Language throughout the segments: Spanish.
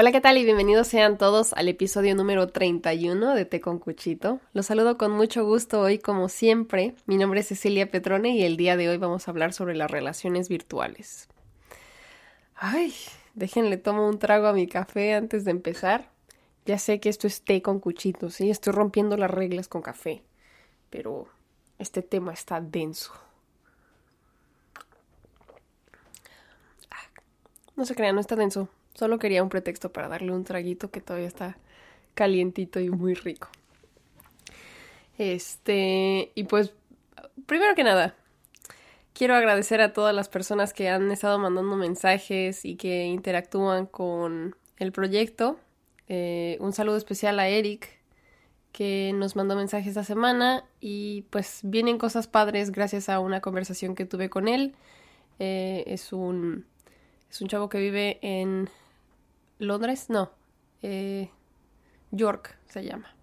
Hola, ¿qué tal? Y bienvenidos sean todos al episodio número 31 de Té con Cuchito. Los saludo con mucho gusto hoy, como siempre. Mi nombre es Cecilia Petrone y el día de hoy vamos a hablar sobre las relaciones virtuales. Ay, déjenle tomo un trago a mi café antes de empezar. Ya sé que esto es té con cuchito, sí, estoy rompiendo las reglas con café, pero este tema está denso. Ah, no se crean, no está denso. Solo quería un pretexto para darle un traguito que todavía está calientito y muy rico. Este, y pues, primero que nada, quiero agradecer a todas las personas que han estado mandando mensajes y que interactúan con el proyecto. Eh, un saludo especial a Eric, que nos mandó mensajes esta semana y pues vienen cosas padres gracias a una conversación que tuve con él. Eh, es un es un chavo que vive en Londres, no, eh, York se llama,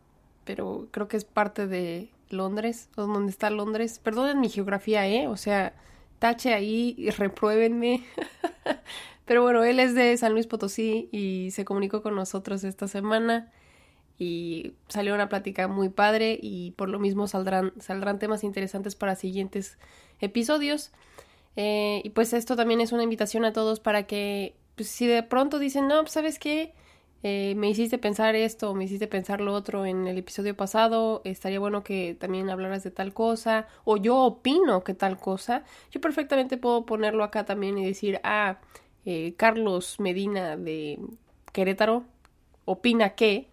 pero creo que es parte de Londres, donde está Londres. Perdonen mi geografía, ¿eh? O sea, tache ahí y repruébenme. pero bueno, él es de San Luis Potosí y se comunicó con nosotros esta semana y salió una plática muy padre y por lo mismo saldrán, saldrán temas interesantes para siguientes episodios. Eh, y pues esto también es una invitación a todos para que pues si de pronto dicen, no, pues, sabes qué, eh, me hiciste pensar esto, me hiciste pensar lo otro en el episodio pasado, estaría bueno que también hablaras de tal cosa, o yo opino que tal cosa, yo perfectamente puedo ponerlo acá también y decir, ah, eh, Carlos Medina de Querétaro opina que,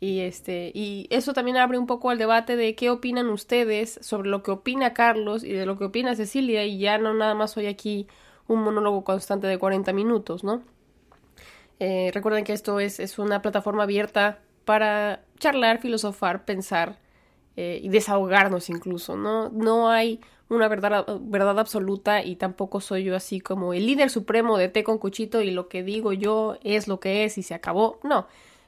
y este, y eso también abre un poco al debate de qué opinan ustedes sobre lo que opina Carlos y de lo que opina Cecilia, y ya no nada más soy aquí un monólogo constante de 40 minutos, ¿no? Eh, recuerden que esto es, es, una plataforma abierta para charlar, filosofar, pensar eh, y desahogarnos incluso, ¿no? No hay una verdad, verdad absoluta y tampoco soy yo así como el líder supremo de té con cuchito y lo que digo yo es lo que es y se acabó. No,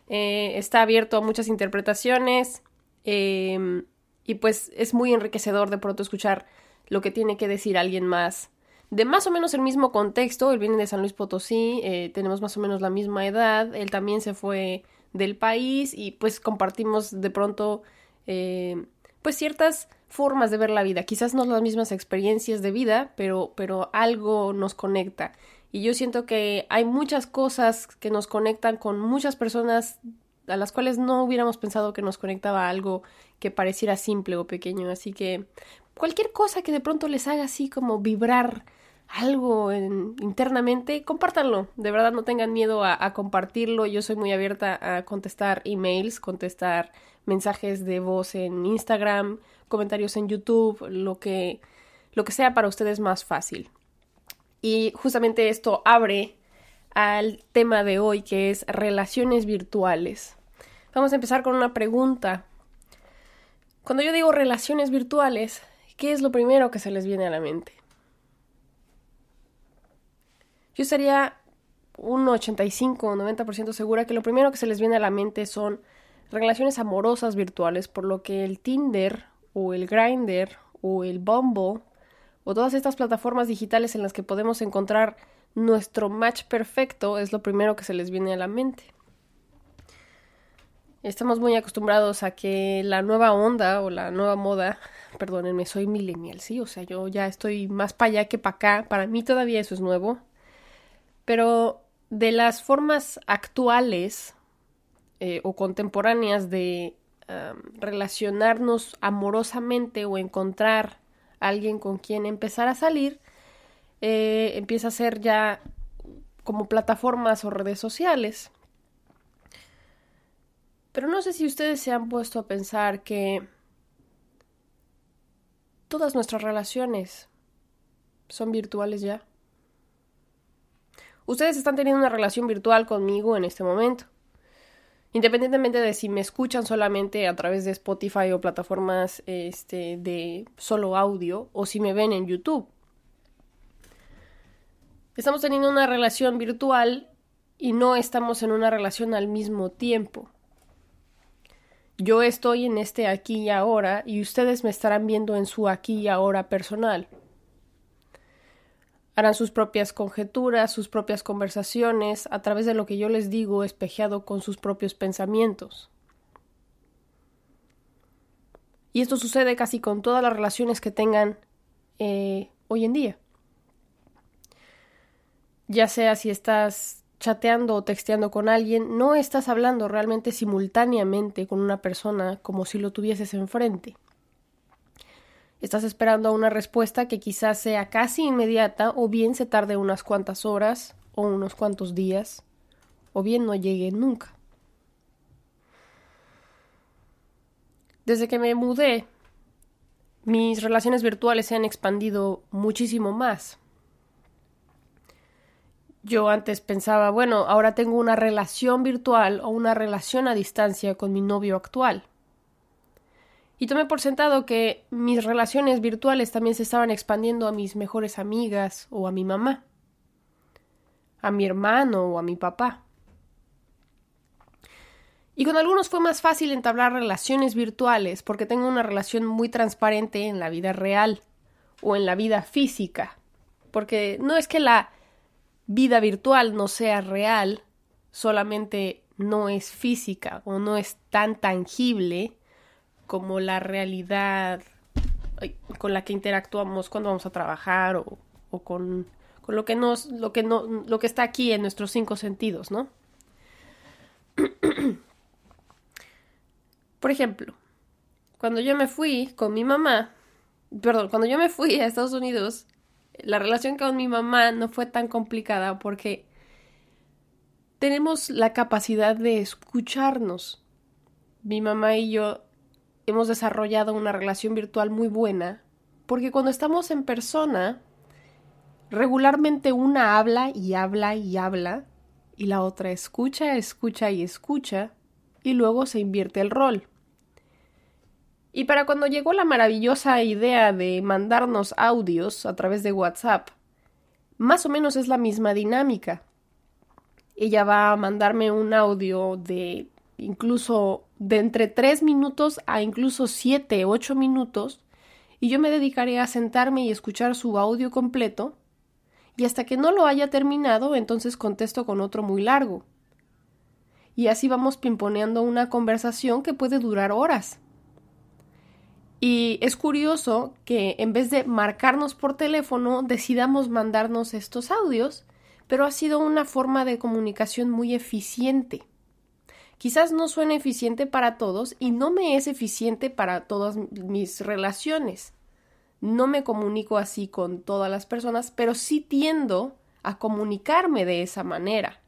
eh, está abierto a muchas interpretaciones em, y pues es muy enriquecedor de pronto escuchar lo que tiene que decir alguien más de más o menos el mismo contexto, él viene de San Luis Potosí, eh, tenemos más o menos la misma edad, él también se fue del país y pues compartimos de pronto eh, pues ciertas formas de ver la vida, quizás no las mismas experiencias de vida, pero, pero algo nos conecta. Y yo siento que hay muchas cosas que nos conectan con muchas personas a las cuales no hubiéramos pensado que nos conectaba algo que pareciera simple o pequeño. Así que cualquier cosa que de pronto les haga así como vibrar algo internamente, compártanlo. De verdad no tengan miedo a, compartirlo. Yo soy muy abierta a contestar emails, contestar mensajes de voz en Instagram, comentarios en YouTube, lo que, lo que sea para ustedes más fácil. Y justamente esto abre al tema de hoy que es relaciones virtuales. Vamos a empezar con una pregunta. Cuando yo digo relaciones virtuales, ¿qué es lo primero que se les viene a la mente? Yo estaría un 85 o 90% segura que lo primero que se les viene a la mente son relaciones amorosas virtuales, por lo que el Tinder o el Grindr o el Bumble o todas estas plataformas digitales en las que podemos encontrar nuestro match perfecto es lo primero que se les viene a la mente. Estamos muy acostumbrados a que la nueva onda o la nueva moda, perdónenme, soy millennial, sí, o sea, yo ya estoy más para allá que para acá, para mí todavía eso es nuevo, pero de las formas actuales eh, o contemporáneas de relacionarnos amorosamente o encontrar a alguien con quien empezar a salir, eh, empieza a ser ya como plataformas o redes sociales. Pero no sé si ustedes se han puesto a pensar que todas nuestras relaciones son virtuales ya. Ustedes están teniendo una relación virtual conmigo en este momento. Independientemente de si me escuchan solamente a través de Spotify o plataformas este, de solo audio o si me ven en YouTube. Estamos teniendo una relación virtual y no estamos en una relación al mismo tiempo. Yo estoy en este aquí y ahora y ustedes me estarán viendo en su aquí y ahora personal. Harán sus propias conjeturas, sus propias conversaciones, a través de lo que yo les digo, espejeado con sus propios pensamientos. Y esto sucede casi con todas las relaciones que tengan eh, hoy en día. Ya sea si estás chateando o texteando con alguien, no estás hablando realmente simultáneamente con una persona como si lo tuvieses enfrente. Estás esperando una respuesta que quizás sea casi inmediata o bien se tarde unas cuantas horas o unos cuantos días o bien no llegue nunca. Desde que me mudé, mis relaciones virtuales se han expandido muchísimo más. Yo antes pensaba, bueno, ahora tengo una relación virtual o una relación a distancia con mi novio actual. Y tomé por sentado que mis relaciones virtuales también se estaban expandiendo a mis mejores amigas o a mi mamá, a mi hermano o a mi papá. Y con algunos fue más fácil entablar relaciones virtuales porque tengo una relación muy transparente en la vida real o en la vida física. Porque no es que la vida virtual no sea real, solamente no es física o no es tan tangible como la realidad con la que interactuamos cuando vamos a trabajar o, con, con, lo que lo que no, lo que está aquí en nuestros cinco sentidos, ¿no? Por ejemplo, cuando yo me fui con mi mamá, perdón, cuando yo me fui a Estados Unidos, la relación con mi mamá no fue tan complicada porque tenemos la capacidad de escucharnos. Mi mamá y yo hemos desarrollado una relación virtual muy buena, porque cuando estamos en persona, regularmente una habla y habla y habla, y la otra escucha, escucha y escucha, y luego se invierte el rol. Y para cuando llegó la maravillosa idea de mandarnos audios a través de WhatsApp, más o menos es la misma dinámica. Ella va a mandarme un audio de incluso de entre tres minutos a incluso siete, ocho minutos, y yo me dedicaré a sentarme y escuchar su audio completo, y hasta que no lo haya terminado, entonces contesto con otro muy largo. Y así vamos pimponeando una conversación que puede durar horas. Y es curioso que en vez de marcarnos por teléfono, decidamos mandarnos estos audios, pero ha sido una forma de comunicación muy eficiente. Quizás no suene eficiente para todos y no me es eficiente para todas mis relaciones. No me comunico así con todas las personas, pero sí tiendo a comunicarme de esa manera.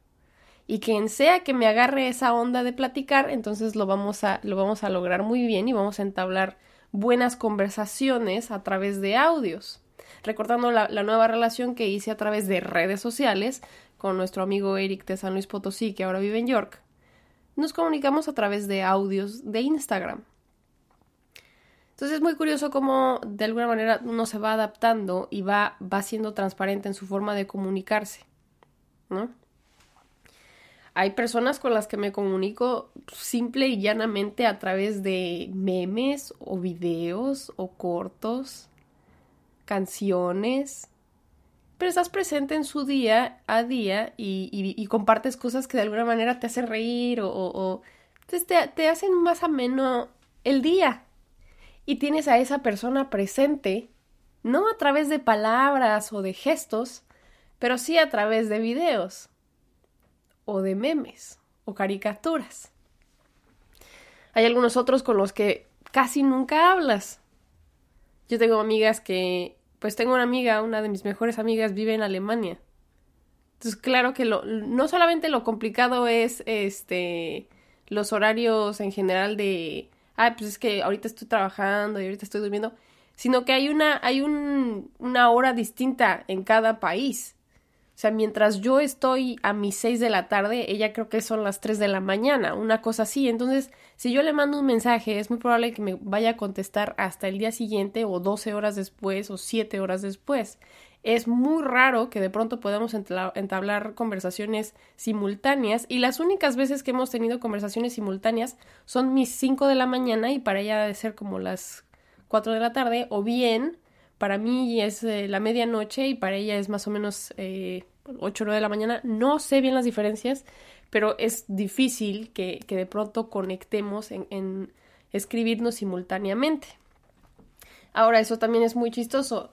Y quien sea que me agarre esa onda de platicar, entonces lo vamos a, lo vamos a lograr muy bien y vamos a entablar buenas conversaciones a través de audios. Recordando la, la, nueva relación que hice a través de redes sociales con nuestro amigo Eric de San Luis Potosí, que ahora vive en York nos comunicamos a través de audios de Instagram. Entonces es muy curioso cómo de alguna manera uno se va adaptando y va, va siendo transparente en su forma de comunicarse, ¿no? Hay personas con las que me comunico simple y llanamente a través de memes o videos o cortos, canciones, pero estás presente en su día a día y, compartes cosas que de alguna manera te hacen reír o, te, hacen más ameno el día. Y tienes a esa persona presente, no a través de palabras o de gestos, pero sí a través de videos o de memes o caricaturas. Hay algunos otros con los que casi nunca hablas. Yo tengo amigas que pues tengo una amiga, una de mis mejores amigas vive en Alemania. Entonces, claro que lo, no solamente lo complicado es este los horarios en general de, ah, pues es que ahorita estoy trabajando y ahorita estoy durmiendo, sino que hay una, hay un, una hora distinta en cada país. O sea, mientras yo estoy a mis 6 de la tarde, ella creo que son las 3 de la mañana, una cosa así. Entonces, si yo le mando un mensaje, es muy probable que me vaya a contestar hasta el día siguiente o 12 horas después o 7 horas después. Es muy raro que de pronto podamos entablar conversaciones simultáneas y las únicas veces que hemos tenido conversaciones simultáneas son mis 5 de la mañana y para ella de ser como las 4 de la tarde o bien para mí es eh, la medianoche y para ella es más o menos eh, 8 o 9 de la mañana. No sé bien las diferencias, pero es difícil que, que de pronto conectemos en, en escribirnos simultáneamente. Ahora, eso también es muy chistoso.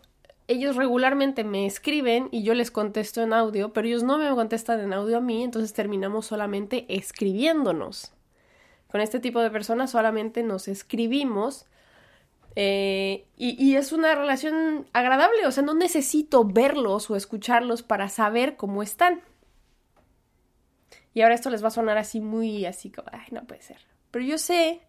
Ellos regularmente me escriben y yo les contesto en audio, pero ellos no me contestan en audio a mí, entonces terminamos solamente escribiéndonos. Con este tipo de personas solamente nos escribimos eh, y, es una relación agradable, o sea, no necesito verlos o escucharlos para saber cómo están. Y ahora esto les va a sonar así muy así como, ay, no puede ser. Pero yo sé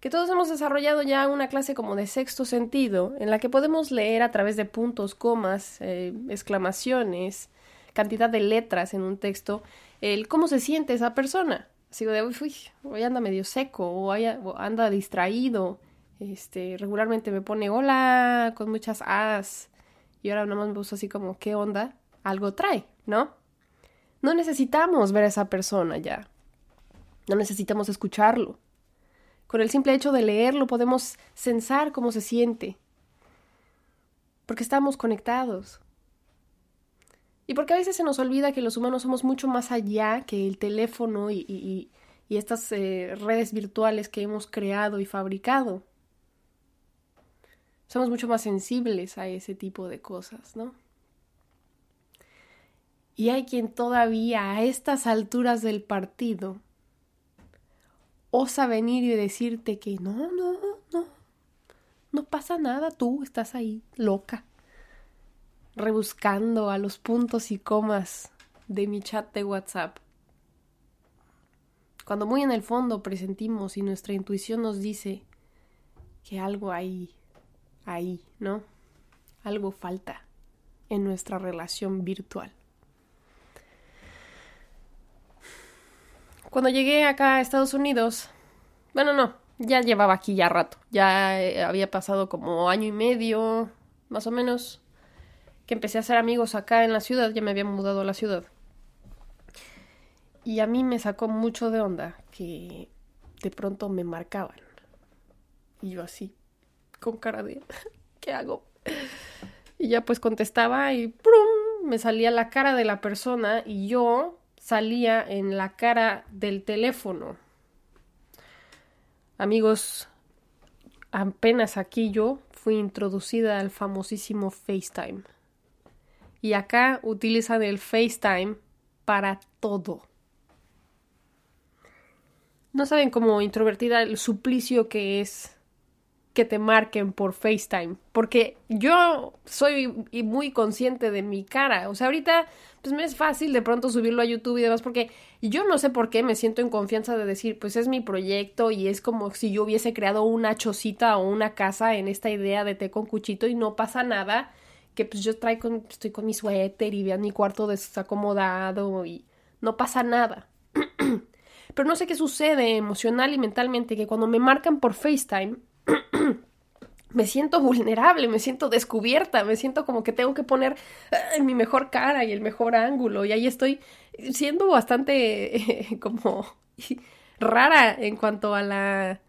que todos hemos desarrollado ya una clase como de sexto sentido, en la que podemos leer a través de puntos, comas, eh, exclamaciones, cantidad de letras en un texto, el cómo se siente esa persona. Así de, uy, hoy anda medio seco, o anda distraído, este, regularmente me pone hola con muchas as, y ahora nada más me puso así como, ¿qué onda? Algo trae, ¿no? No necesitamos ver a esa persona ya. No necesitamos escucharlo. Con el simple hecho de leerlo podemos sensar cómo se siente. Porque estamos conectados. Y porque a veces se nos olvida que los humanos somos mucho más allá que el teléfono y, y, estas eh, redes virtuales que hemos creado y fabricado. Somos mucho más sensibles a ese tipo de cosas, ¿no? Y hay quien todavía a estas alturas del partido osa venir y decirte que no, no, no, no pasa nada, tú estás ahí loca, rebuscando a los puntos y comas de mi chat de WhatsApp. Cuando muy en el fondo presentimos y nuestra intuición nos dice que algo hay ahí, ¿no? Algo falta en nuestra relación virtual. Cuando llegué acá a Estados Unidos, bueno, no, ya llevaba aquí ya rato, ya eh, había pasado como año y medio, más o menos, que empecé a hacer amigos acá en la ciudad, ya me había mudado a la ciudad. Y a mí me sacó mucho de onda que de pronto me marcaban. Y yo así, con cara de, ¿qué hago? Y ya pues contestaba y ¡prum! me salía la cara de la persona y yo salía en la cara del teléfono. Amigos, apenas aquí yo fui introducida al famosísimo FaceTime. Y acá utilizan el FaceTime para todo. No saben cómo introvertida el suplicio que es que te marquen por FaceTime, porque yo soy muy consciente de mi cara, o sea, ahorita pues me es fácil de pronto subirlo a YouTube y demás, porque yo no sé por qué me siento en confianza de decir, pues es mi proyecto y es como si yo hubiese creado una chocita o una casa en esta idea de té con cuchito y no pasa nada, que pues yo traigo, estoy con mi suéter y vean mi cuarto desacomodado y no pasa nada. Pero no sé qué sucede emocional y mentalmente que cuando me marcan por FaceTime, me siento vulnerable, me siento descubierta, me siento como que tengo que poner mi mejor cara y el mejor ángulo. Y ahí estoy siendo bastante como rara en cuanto a la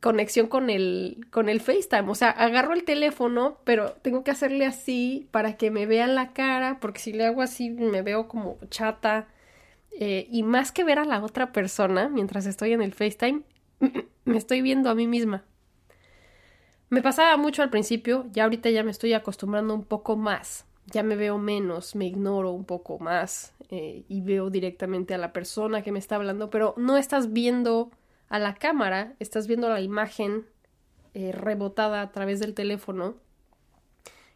conexión con el con el FaceTime, o sea, agarro el teléfono, pero tengo que hacerle así para que me vean la cara, porque si le hago así me veo como chata. Eh, y más que ver a la otra persona mientras estoy en el FaceTime, me estoy viendo a mí misma. Me pasaba mucho al principio, ya ahorita ya me estoy acostumbrando un poco más, ya me veo menos, me ignoro un poco más eh, y veo directamente a la persona que me está hablando, pero no estás viendo a la cámara, estás viendo la imagen eh, rebotada a través del teléfono,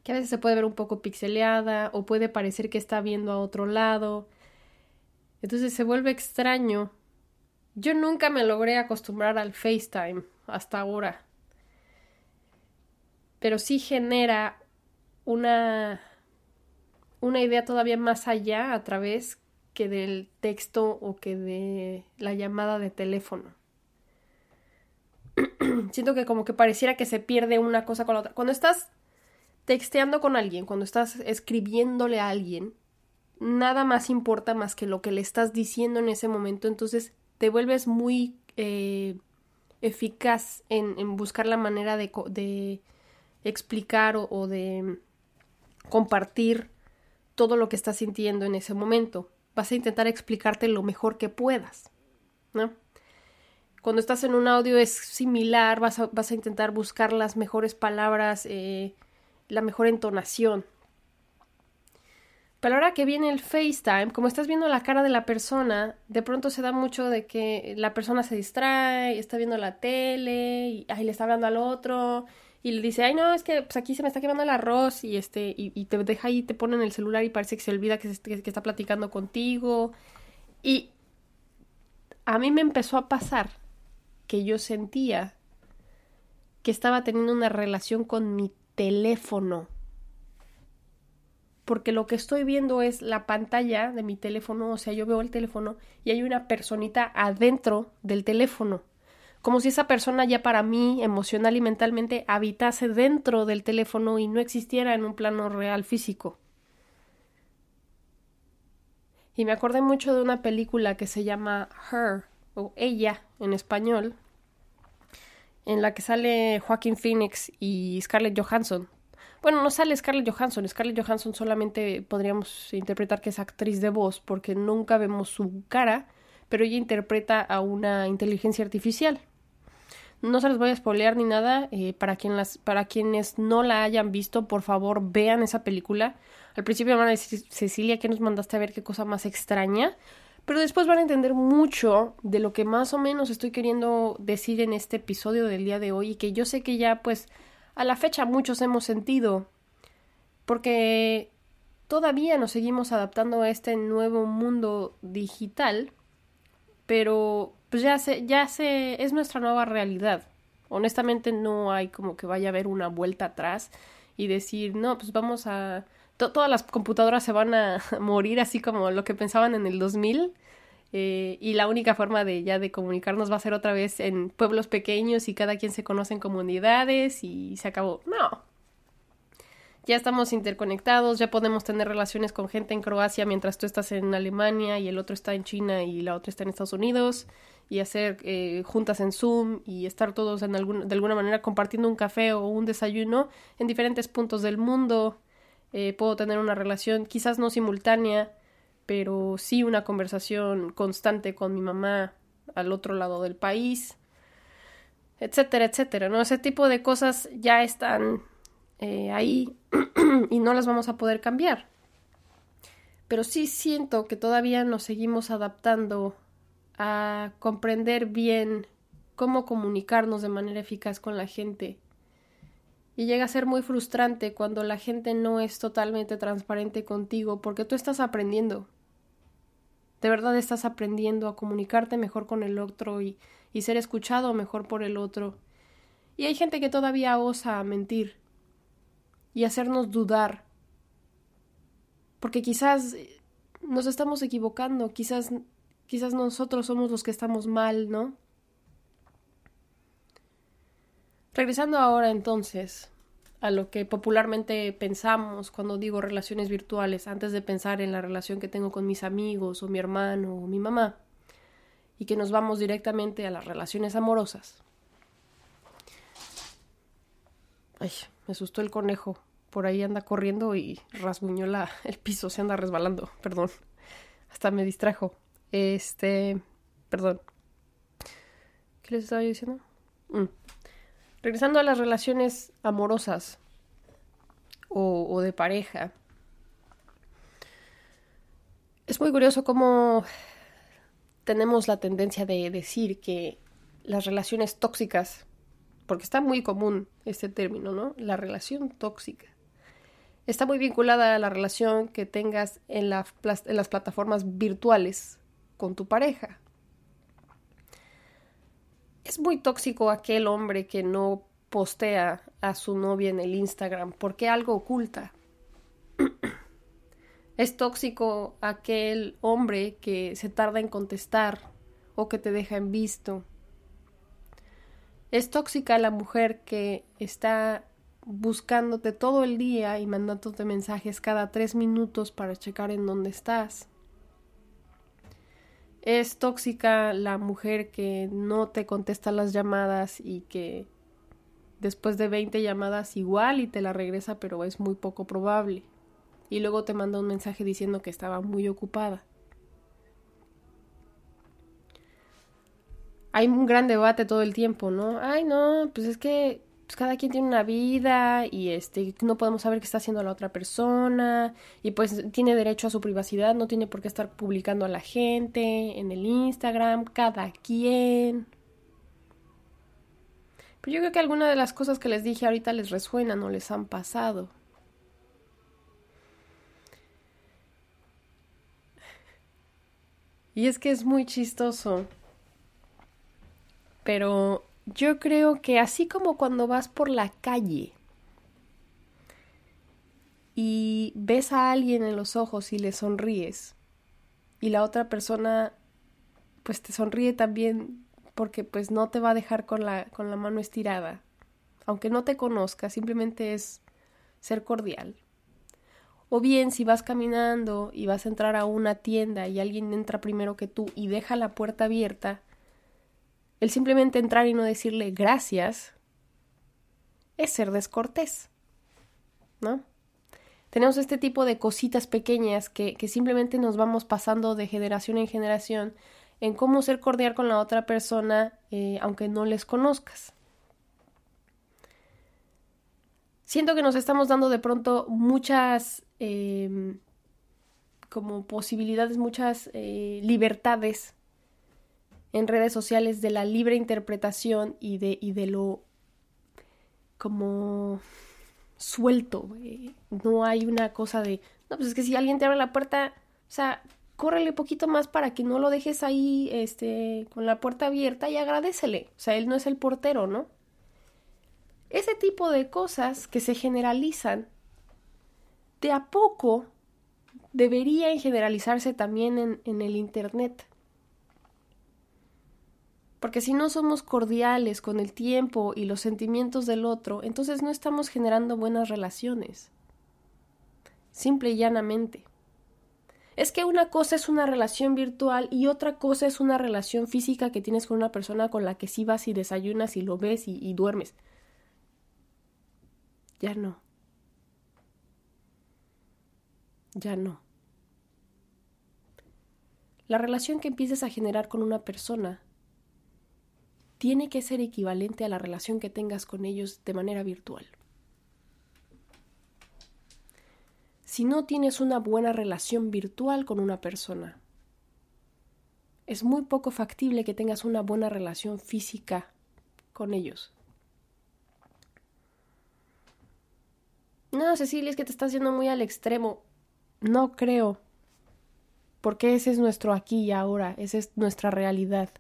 que a veces se puede ver un poco pixeleada o puede parecer que está viendo a otro lado. Entonces se vuelve extraño. Yo nunca me logré acostumbrar al FaceTime hasta ahora pero sí genera una, una idea todavía más allá a través que del texto o que de la llamada de teléfono. Siento que como que pareciera que se pierde una cosa con la otra. Cuando estás texteando con alguien, cuando estás escribiéndole a alguien, nada más importa más que lo que le estás diciendo en ese momento, entonces te vuelves muy eh, eficaz en, buscar la manera de explicar o, de compartir todo lo que estás sintiendo en ese momento. Vas a intentar explicarte lo mejor que puedas, ¿no? Cuando estás en un audio es similar, vas a, vas a intentar buscar las mejores palabras, eh, la mejor entonación. Pero ahora que viene el FaceTime, como estás viendo la cara de la persona, de pronto se da mucho de que la persona se distrae, está viendo la tele, y le está hablando al otro, y le dice, ay no, es que pues aquí se me está quemando el arroz, y este, y, te deja ahí, te pone en el celular y parece que se olvida que, que está platicando contigo. Y a mí me empezó a pasar que yo sentía que estaba teniendo una relación con mi teléfono. Porque lo que estoy viendo es la pantalla de mi teléfono, o sea, yo veo el teléfono y hay una personita adentro del teléfono. Como si esa persona ya para mí, emocional y mentalmente, habitase dentro del teléfono y no existiera en un plano real físico. Y me acordé mucho de una película que se llama Her, o Ella en español, en la que sale Joaquín Phoenix y Scarlett Johansson. Bueno, no sale Scarlett Johansson. Scarlett Johansson solamente podríamos interpretar que es actriz de voz porque nunca vemos su cara, pero ella interpreta a una inteligencia artificial. No se les voy a spoilear ni nada. Eh, para, para quienes no la hayan visto, por favor, vean esa película. Al principio van a decir, Cecilia, ¿qué nos mandaste a ver? ¿Qué cosa más extraña? pero después van a entender mucho de lo que más o menos estoy queriendo decir en este episodio del día de hoy y que yo sé que ya pues a la fecha muchos hemos sentido porque todavía nos seguimos adaptando a este nuevo mundo digital pero pues ya se ya se es nuestra nueva realidad honestamente no hay como que vaya a haber una vuelta atrás y decir no pues vamos a todas las computadoras se van a morir así como lo que pensaban en el 2000 eh, y la única forma de ya de comunicarnos va a ser otra vez en pueblos pequeños y cada quien se conoce en comunidades y se acabó. No. Ya estamos interconectados, ya podemos tener relaciones con gente en Croacia mientras tú estás en Alemania y el otro está en China y la otra está en Estados Unidos y hacer eh, juntas en Zoom y estar todos de alguna manera compartiendo un café o un desayuno en diferentes puntos del mundo eh, puedo tener una relación quizás no simultánea, pero sí una conversación constante con mi mamá al otro lado del país, etcétera, etcétera, ¿no? Ese tipo de cosas ya están eh, ahí y no las vamos a poder cambiar. Pero sí siento que todavía nos seguimos adaptando a comprender bien cómo comunicarnos de manera eficaz con la gente y llega a ser muy frustrante cuando la gente no es totalmente transparente contigo porque tú estás aprendiendo. De verdad estás aprendiendo a comunicarte mejor con el otro y, y ser escuchado mejor por el otro. Y hay gente que todavía osa mentir y hacernos dudar. Porque quizás nos estamos equivocando, quizás quizás nosotros somos los que estamos mal, ¿no? Regresando ahora entonces a lo que popularmente pensamos cuando digo relaciones virtuales, antes de pensar en la relación que tengo con mis amigos o mi hermano o mi mamá, y que nos vamos directamente a las relaciones amorosas. Ay, me asustó el conejo. Por ahí anda corriendo y rasguñó la, el piso, se anda resbalando, perdón. Hasta me distrajo. Este, perdón. ¿Qué les estaba diciendo? Mm. Regresando a las relaciones amorosas o, de pareja. Es muy curioso cómo tenemos la tendencia de decir que las relaciones tóxicas, porque está muy común este término, ¿no? La relación tóxica. Está muy vinculada a la relación que tengas en, en las plataformas virtuales con tu pareja. Es muy tóxico aquel hombre que no postea a su novia en el Instagram porque algo oculta. es tóxico aquel hombre que se tarda en contestar o que te deja en visto. Es tóxica la mujer que está buscándote todo el día y mandándote mensajes cada tres minutos para checar en dónde estás. Es tóxica la mujer que no te contesta las llamadas y que después de 20 llamadas igual y te la regresa, pero es muy poco probable. Y luego te manda un mensaje diciendo que estaba muy ocupada. Hay un gran debate todo el tiempo, ¿no? Ay, no, pues es que pues cada quien tiene una vida y este no podemos saber qué está haciendo la otra persona y pues tiene derecho a su privacidad, no tiene por qué estar publicando a la gente en el Instagram, cada quien. Pero yo creo que algunas de las cosas que les dije ahorita les resuenan o les han pasado. Y es que es muy chistoso. Pero yo creo que así como cuando vas por la calle y ves a alguien en los ojos y le sonríes y la otra persona pues te sonríe también porque pues no te va a dejar con la, con la mano estirada, aunque no te conozca, simplemente es ser cordial. O bien si vas caminando y vas a entrar a una tienda y alguien entra primero que tú y deja la puerta abierta, el simplemente entrar y no decirle gracias es ser descortés, ¿no? Tenemos este tipo de cositas pequeñas que, que simplemente nos vamos pasando de generación en generación en cómo ser cordial con la otra persona eh, aunque no les conozcas. Siento que nos estamos dando de pronto muchas em, como posibilidades, muchas eh, libertades en redes sociales de la libre interpretación y de, y de lo como suelto. No hay una cosa de, no, pues es que si alguien te abre la puerta, o sea, córrele poquito más para que no lo dejes ahí, este, con la puerta abierta y agradecele. O sea, él no es el portero, ¿no? Ese tipo de cosas que se generalizan, de a poco deberían generalizarse también en, en el Internet. Porque si no somos cordiales con el tiempo y los sentimientos del otro, entonces no estamos generando buenas relaciones. Simple y llanamente. Es que una cosa es una relación virtual y otra cosa es una relación física que tienes con una persona con la que sí vas y desayunas y lo ves y, y duermes. Ya no. Ya no. La relación que empieces a generar con una persona tiene que ser equivalente a la relación que tengas con ellos de manera virtual. Si no tienes una buena relación virtual con una persona, es muy poco factible que tengas una buena relación física con ellos. No, Cecilia, es que te estás yendo muy al extremo. No creo. Porque ese es nuestro aquí y ahora, esa es nuestra realidad.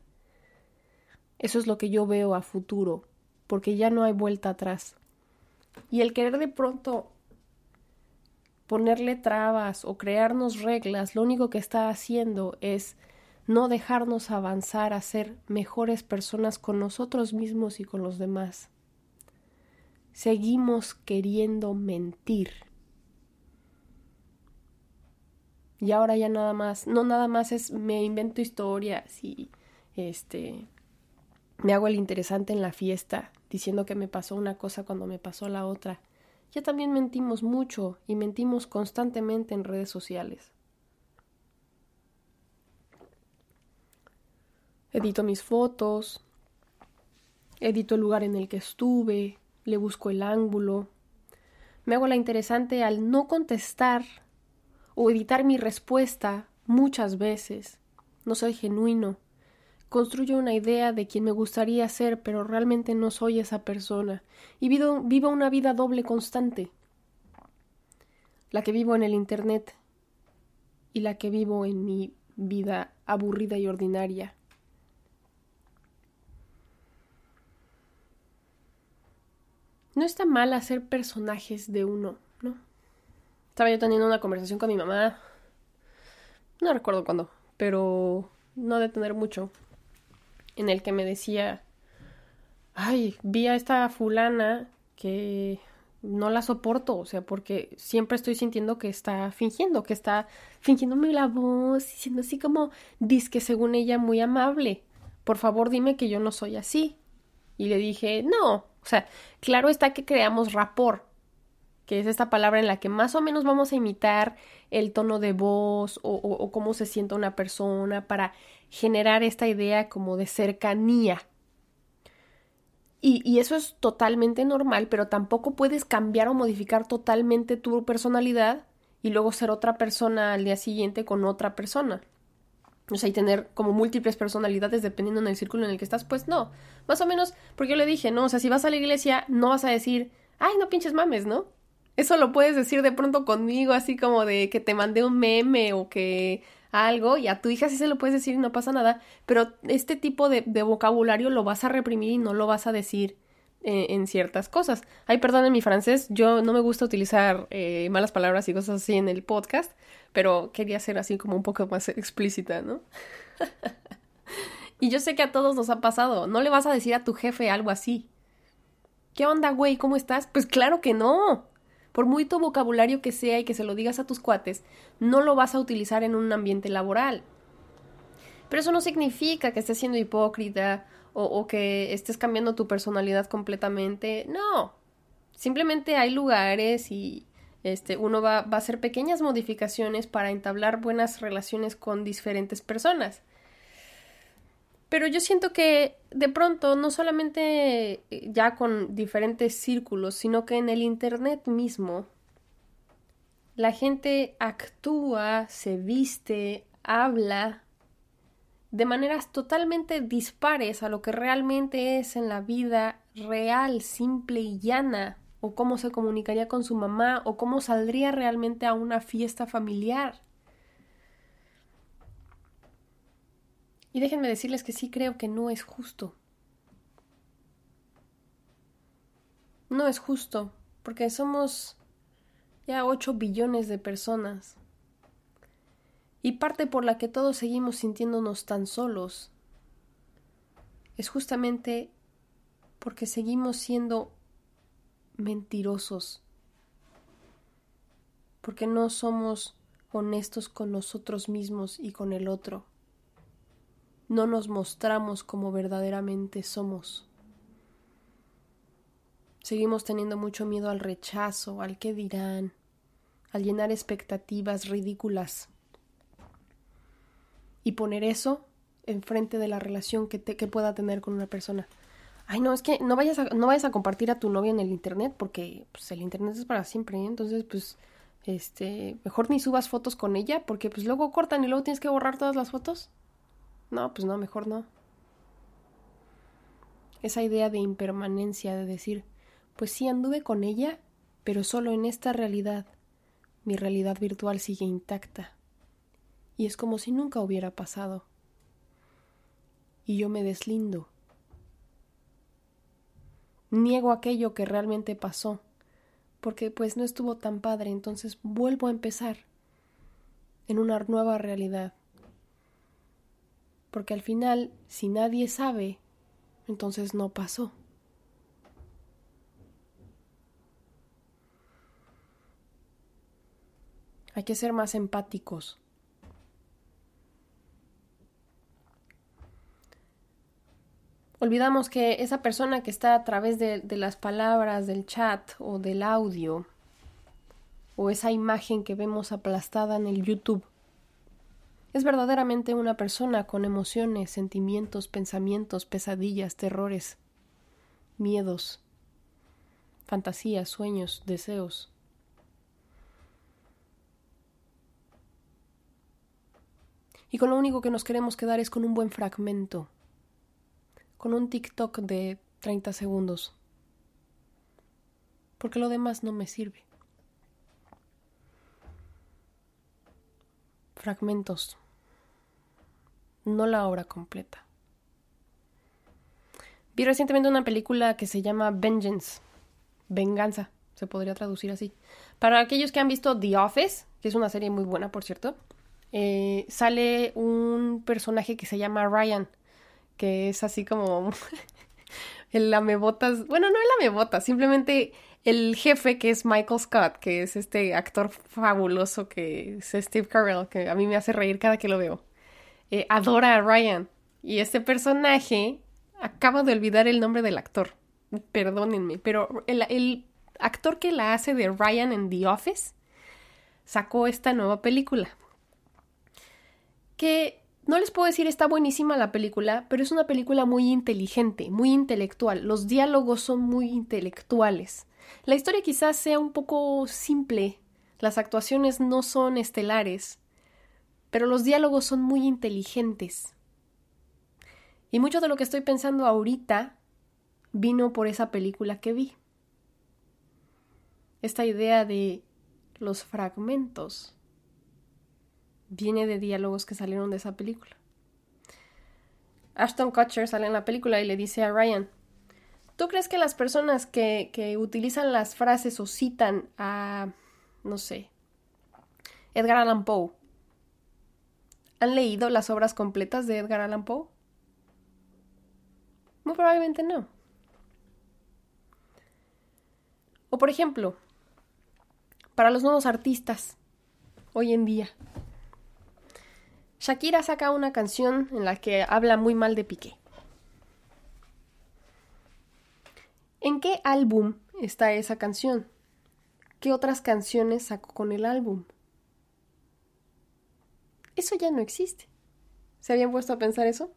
Eso es lo que yo veo a futuro, porque ya no hay vuelta atrás. Y el querer de pronto ponerle trabas o crearnos reglas, lo único que está haciendo es no dejarnos avanzar a ser mejores personas con nosotros mismos y con los demás. Seguimos queriendo mentir. Y ahora ya nada más, no nada más es me invento historias y este me hago el interesante en la fiesta, diciendo que me pasó una cosa cuando me pasó la otra. Ya también mentimos mucho y mentimos constantemente en redes sociales. Edito mis fotos, edito el lugar en el que estuve, le busco el ángulo. Me hago la interesante al no contestar o editar mi respuesta muchas veces. No soy genuino construyo una idea de quien me gustaría ser, pero realmente no soy esa persona, y vivo, vivo una vida doble constante, la que vivo en el Internet y la que vivo en mi vida aburrida y ordinaria. No está mal hacer personajes de uno, ¿no? Estaba yo teniendo una conversación con mi mamá, no recuerdo cuándo, pero no de tener mucho, en el que me decía, ay, vi a esta fulana que no la soporto, o sea, porque siempre estoy sintiendo que está fingiendo, que está fingiéndome la voz, diciendo así como, que según ella muy amable. Por favor, dime que yo no soy así. Y le dije, no, o sea, claro está que creamos rapport, que es esta palabra en la que más o menos vamos a imitar el tono de voz o, cómo se sienta una persona para generar esta idea como de cercanía. Y, y, eso es totalmente normal, pero tampoco puedes cambiar o modificar totalmente tu personalidad y luego ser otra persona al día siguiente con otra persona. O sea, y tener como múltiples personalidades dependiendo en el círculo en el que estás, pues no. Más o menos, porque yo le dije, no, o sea, si vas a la iglesia, no vas a decir, ay, no pinches mames, ¿no? Eso lo puedes decir de pronto conmigo, así como de que te mandé un meme o que algo, y a tu hija sí se lo puedes decir y no pasa nada, pero este tipo de, vocabulario lo vas a reprimir y no lo vas a decir eh, en ciertas cosas. Ay, perdón en mi francés, yo no me gusta utilizar eh, malas palabras y cosas así en el podcast, pero quería ser así como un poco más explícita, ¿no? y yo sé que a todos nos ha pasado, no le vas a decir a tu jefe algo así. ¿Qué onda, güey? ¿Cómo estás? Pues claro que no. Por muy tu vocabulario que sea y que se lo digas a tus cuates, no lo vas a utilizar en un ambiente laboral. Pero eso no significa que estés siendo hipócrita o, que estés cambiando tu personalidad completamente. No. Simplemente hay lugares y este, uno va, va a hacer pequeñas modificaciones para entablar buenas relaciones con diferentes personas. Pero yo siento que de pronto, no solamente eh, ya con diferentes círculos, sino que en el Internet mismo, la gente actúa, se viste, habla de maneras totalmente dispares a lo que realmente es en la vida real, simple y llana, o cómo se comunicaría con su mamá, o cómo saldría realmente a una fiesta familiar. Y déjenme decirles que sí creo que no es justo. No es justo, porque somos ya 8 billones de personas. Y parte por la que todos seguimos sintiéndonos tan solos es justamente porque seguimos siendo mentirosos, porque no somos honestos con nosotros mismos y con el otro no nos mostramos como verdaderamente somos. Seguimos teniendo mucho miedo al rechazo, al qué dirán, al llenar expectativas ridículas y poner eso enfrente de la relación que, te, que pueda tener con una persona. Ay, no, es que no vayas a, no vayas a compartir a tu novia en el internet porque pues, el internet es para siempre, ¿eh? entonces pues este, mejor ni subas fotos con ella porque pues luego cortan y luego tienes que borrar todas las fotos. No, pues no, mejor no. Esa idea de impermanencia, de decir, pues sí anduve con ella, pero solo en esta realidad. Mi realidad virtual sigue intacta. Y es como si nunca hubiera pasado. Y yo me deslindo. Niego aquello que realmente pasó, porque pues no estuvo tan padre, entonces vuelvo a empezar en una nueva realidad porque al final, si nadie sabe, entonces no pasó. Hay que ser más empáticos. Olvidamos que esa persona que está a través de, de, las palabras del chat o del audio o esa imagen que vemos aplastada en el YouTube es verdaderamente una persona con emociones, sentimientos, pensamientos, pesadillas, terrores, miedos, fantasías, sueños, deseos. Y con lo único que nos queremos quedar es con un buen fragmento, con un TikTok de 30 segundos, porque lo demás no me sirve. Fragmentos no la obra completa. Vi recientemente una película que se llama Vengeance, Venganza, se podría traducir así. Para aquellos que han visto The Office, que es una serie muy buena, por cierto, eh, sale un personaje que se llama Ryan, que es así como el lamebotas, bueno, no el lamebotas, simplemente el jefe que es Michael Scott, que es este actor fabuloso que es Steve Carell, que a mí me hace reír cada que lo veo. Eh, adora a Ryan. Y este personaje acabo de olvidar el nombre del actor. Perdónenme, pero el, el actor que la hace de Ryan en The Office sacó esta nueva película. Que no les puedo decir está buenísima la película, pero es una película muy inteligente, muy intelectual. Los diálogos son muy intelectuales. La historia quizás sea un poco simple, las actuaciones no son estelares, pero los diálogos son muy inteligentes. Y mucho de lo que estoy pensando ahorita vino por esa película que vi. Esta idea de los fragmentos viene de diálogos que salieron de esa película. Ashton Kutcher sale en la película y le dice a Ryan, ¿tú crees que las personas que, que utilizan las frases o citan a, no sé, Edgar Allan Poe, han leído las obras completas de Edgar Allan Poe? Muy probablemente no. O por ejemplo, para los nuevos artistas hoy en día. Shakira saca una canción en la que habla muy mal de Piqué. ¿En qué álbum está esa canción? ¿Qué otras canciones sacó con el álbum? Eso ya no existe. ¿Se habían puesto a pensar eso?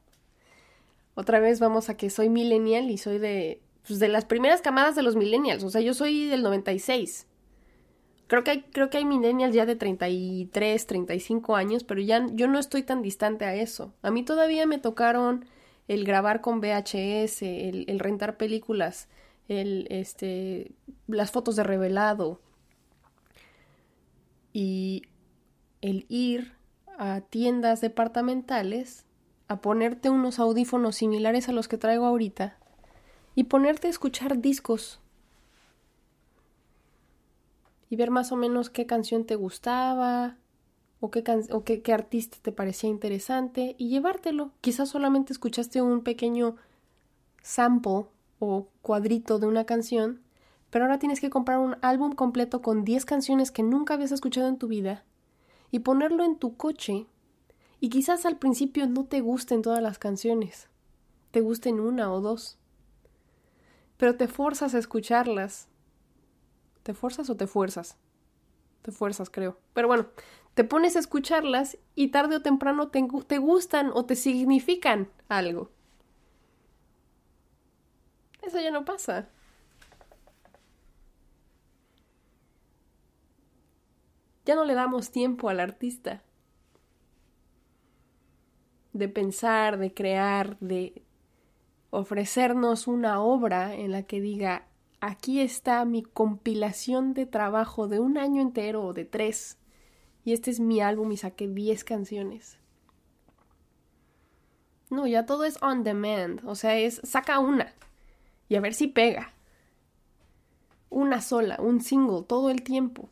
Otra vez vamos a que soy millennial y soy de, pues, de las primeras camadas de los millennials. O sea, yo soy del 96. Creo que hay, creo que hay millennials ya de 33, 35 años, pero ya yo no estoy tan distante a eso. A mí todavía me tocaron el grabar con VHS, el, el rentar películas, el, este, las fotos de revelado y el ir a tiendas departamentales a ponerte unos audífonos similares a los que traigo ahorita y ponerte a escuchar discos y ver más o menos qué canción te gustaba o qué, o qué, artista te parecía interesante y llevártelo. Quizás solamente escuchaste un pequeño sample o cuadrito de una canción, pero ahora tienes que comprar un álbum completo con 10 canciones que nunca habías escuchado en tu vida y ponerlo en tu coche. Y quizás al principio no te gusten todas las canciones, te gusten una o dos, pero te forzas a escucharlas ¿Te fuerzas o te fuerzas? Te fuerzas, creo. Pero bueno, te pones a escucharlas y tarde o temprano te, te gustan o te significan algo. Eso ya no pasa. Ya no le damos tiempo al artista de pensar, de crear, de ofrecernos una obra en la que diga, aquí está mi compilación de trabajo de un año entero o de tres. Y este es mi álbum y saqué 10 canciones. No, ya todo es on demand. O sea, es saca una y a ver si pega. Una sola, un single, todo el tiempo.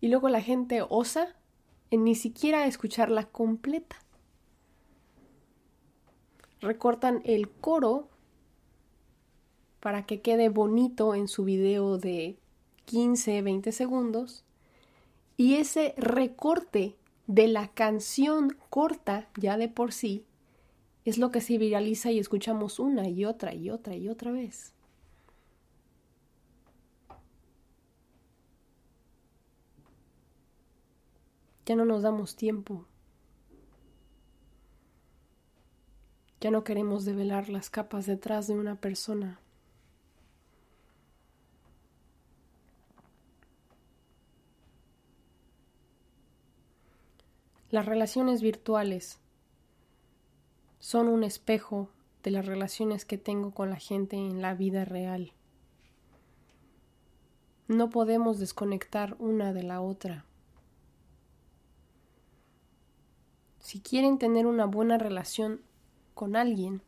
Y luego la gente osa en ni siquiera escucharla completa. Recortan el coro para que quede bonito en su video de 15, 20 segundos. Y ese recorte de la canción corta ya de por sí es lo que se viraliza y escuchamos una y otra y otra y otra vez. Ya no nos damos tiempo. Ya no queremos develar las capas detrás de una persona. Las relaciones virtuales son un espejo de las relaciones que tengo con la gente en la vida real. No podemos desconectar una de la otra. Si quieren tener una buena relación con alguien,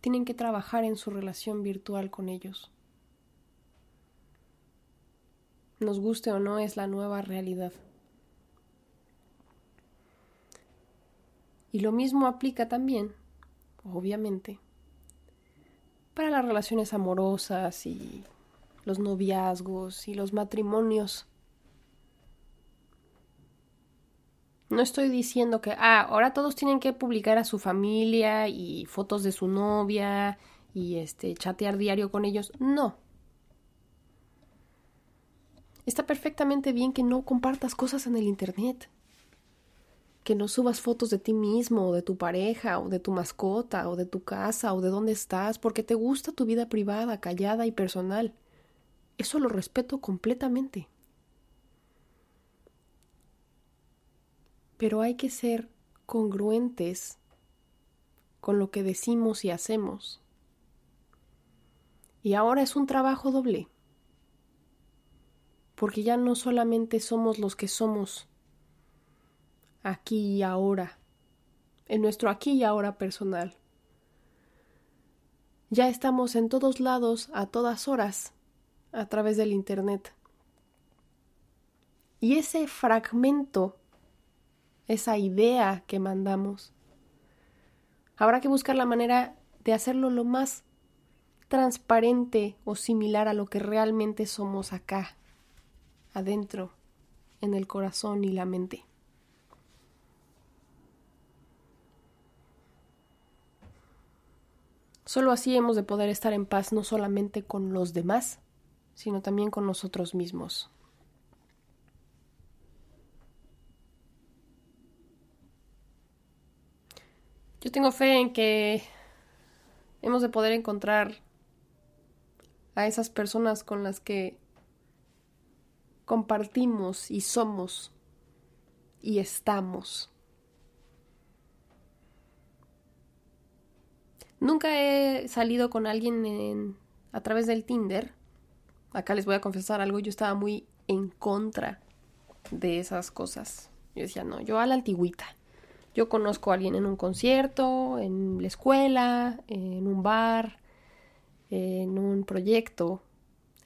tienen que trabajar en su relación virtual con ellos. Nos guste o no es la nueva realidad. Y lo mismo aplica también, obviamente, para las relaciones amorosas y los noviazgos y los matrimonios. No estoy diciendo que, ah, ahora todos tienen que publicar a su familia y fotos de su novia y este chatear diario con ellos. No. Está perfectamente bien que no compartas cosas en el internet. Que no subas fotos de ti mismo, o de tu pareja, o de tu mascota, o de tu casa, o de dónde estás, porque te gusta tu vida privada, callada y personal. Eso lo respeto completamente. Pero hay que ser congruentes con lo que decimos y hacemos. Y ahora es un trabajo doble porque ya no solamente somos los que somos aquí y ahora, en nuestro aquí y ahora personal. Ya estamos en todos lados, a todas horas, a través del Internet. Y ese fragmento, esa idea que mandamos, habrá que buscar la manera de hacerlo lo más transparente o similar a lo que realmente somos acá, adentro, en el corazón y la mente. Solo así hemos de poder estar en paz no solamente con los demás, sino también con nosotros mismos. Yo tengo fe en que hemos de poder encontrar a esas personas con las que compartimos y somos y estamos. Nunca he salido con alguien a través del Tinder. Acá les voy a confesar algo, yo estaba muy en contra de esas cosas. Yo decía, no, yo a la antigüita. Yo conozco a alguien en un concierto, en la escuela, en un bar, en un proyecto.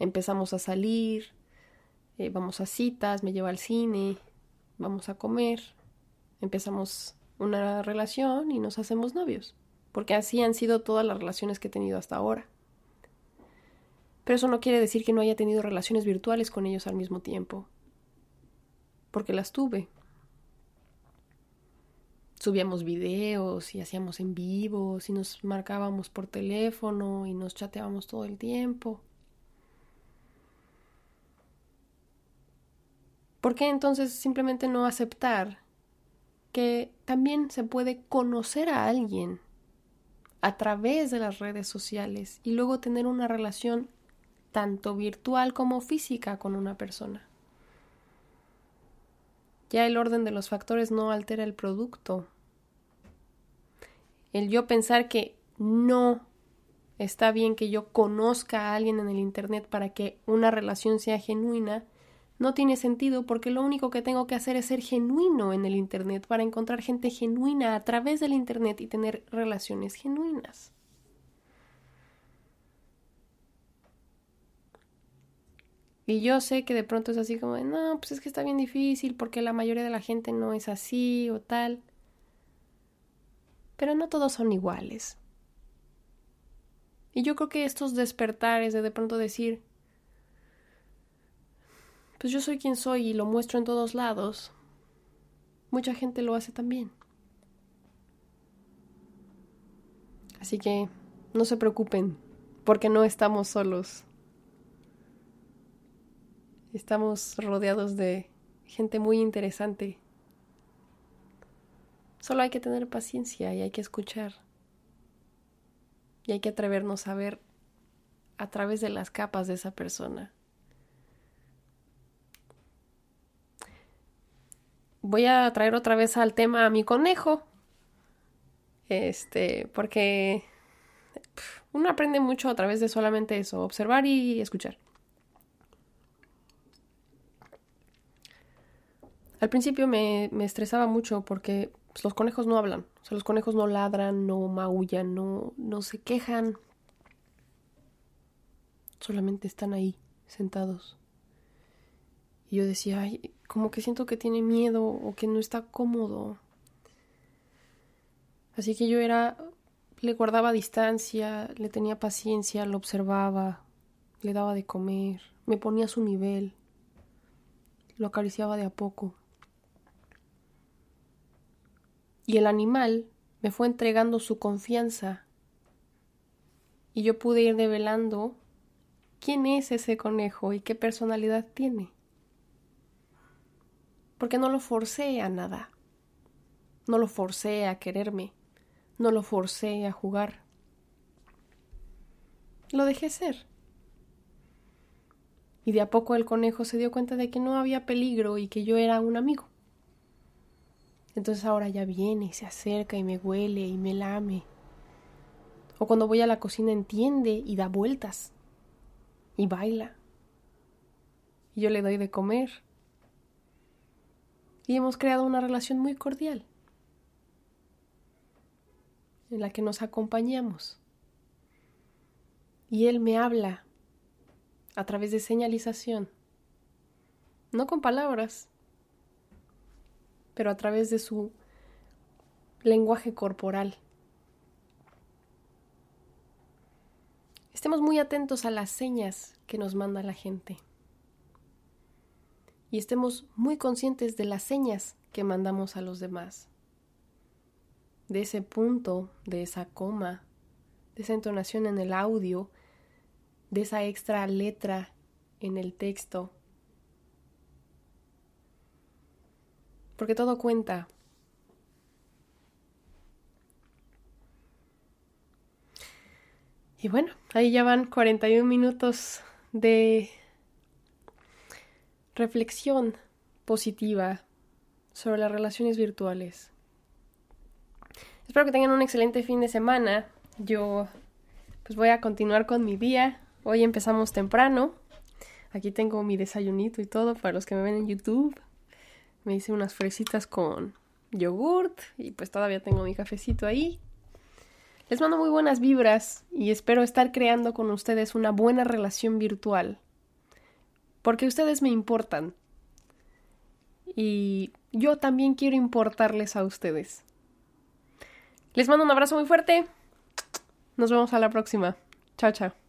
Empezamos a salir, eh, vamos a citas, me lleva al cine, vamos a comer, empezamos una relación y nos hacemos novios, porque así han sido todas las relaciones que he tenido hasta ahora. Pero eso no quiere decir que no haya tenido relaciones virtuales con ellos al mismo tiempo, porque las tuve. Subíamos videos y hacíamos en vivos y nos marcábamos por teléfono y nos chateábamos todo el tiempo. ¿Por qué entonces simplemente no aceptar que también se puede conocer a alguien a través de las redes sociales y luego tener una relación tanto virtual como física con una persona? Ya el orden de los factores no altera el producto. El yo pensar que no está bien que yo conozca a alguien en el Internet para que una relación sea genuina, no tiene sentido porque lo único que tengo que hacer es ser genuino en el Internet para encontrar gente genuina a través del Internet y tener relaciones genuinas. Y yo sé que de pronto es así como de, no, pues es que está bien difícil porque la mayoría de la gente no es así o tal. Pero no todos son iguales. Y yo creo que estos despertares de de pronto decir, pues yo soy quien soy y lo muestro en todos lados, mucha gente lo hace también. Así que no se preocupen, porque no estamos solos. Estamos rodeados de gente muy interesante. Solo hay que tener paciencia y hay que escuchar. Y hay que atrevernos a ver a través de las capas de esa persona. voy a traer otra vez al tema a mi conejo. Este, porque uno aprende mucho a través de solamente eso, observar y escuchar. Al principio me, estresaba mucho porque pues, los conejos no hablan, o sea, los conejos no ladran, no maullan, no, no se quejan, solamente están ahí, sentados. Y yo decía, ay, como que siento que tiene miedo o que no está cómodo. Así que yo era, le guardaba distancia, le tenía paciencia, lo observaba, le daba de comer, me ponía a su nivel, lo acariciaba de a poco. Y el animal me fue entregando su confianza. Y yo pude ir develando quién es ese conejo y qué personalidad tiene. Porque no lo forcé a nada. No lo forcé a quererme. No lo forcé a jugar. Lo dejé ser. Y de a poco el conejo se dio cuenta de que no había peligro y que yo era un amigo. Entonces ahora ya viene y se acerca y me huele y me lame. O cuando voy a la cocina entiende y da vueltas. Y baila. Y yo le doy de comer. Y hemos creado una relación muy cordial. En la que nos acompañamos. Y él me habla a través de señalización. No con palabras, pero a través de su lenguaje corporal. Estemos muy atentos a las señas que nos manda la gente. Y estemos muy conscientes de las señas que mandamos a los demás. De ese punto, de esa coma, de esa entonación en el audio, de esa extra letra en el texto porque todo cuenta. Y bueno, ahí ya van 41 minutos de reflexión positiva sobre las relaciones virtuales. Espero que tengan un excelente fin de semana. Yo pues voy a continuar con mi día. Hoy empezamos temprano. Aquí tengo mi desayunito y todo para los que me ven en YouTube. Me hice unas fresitas con yogurt y pues todavía tengo mi cafecito ahí. Les mando muy buenas vibras y espero estar creando con ustedes una buena relación virtual. Porque ustedes me importan. Y yo también quiero importarles a ustedes. Les mando un abrazo muy fuerte. Nos vemos a la próxima. Chao, chao.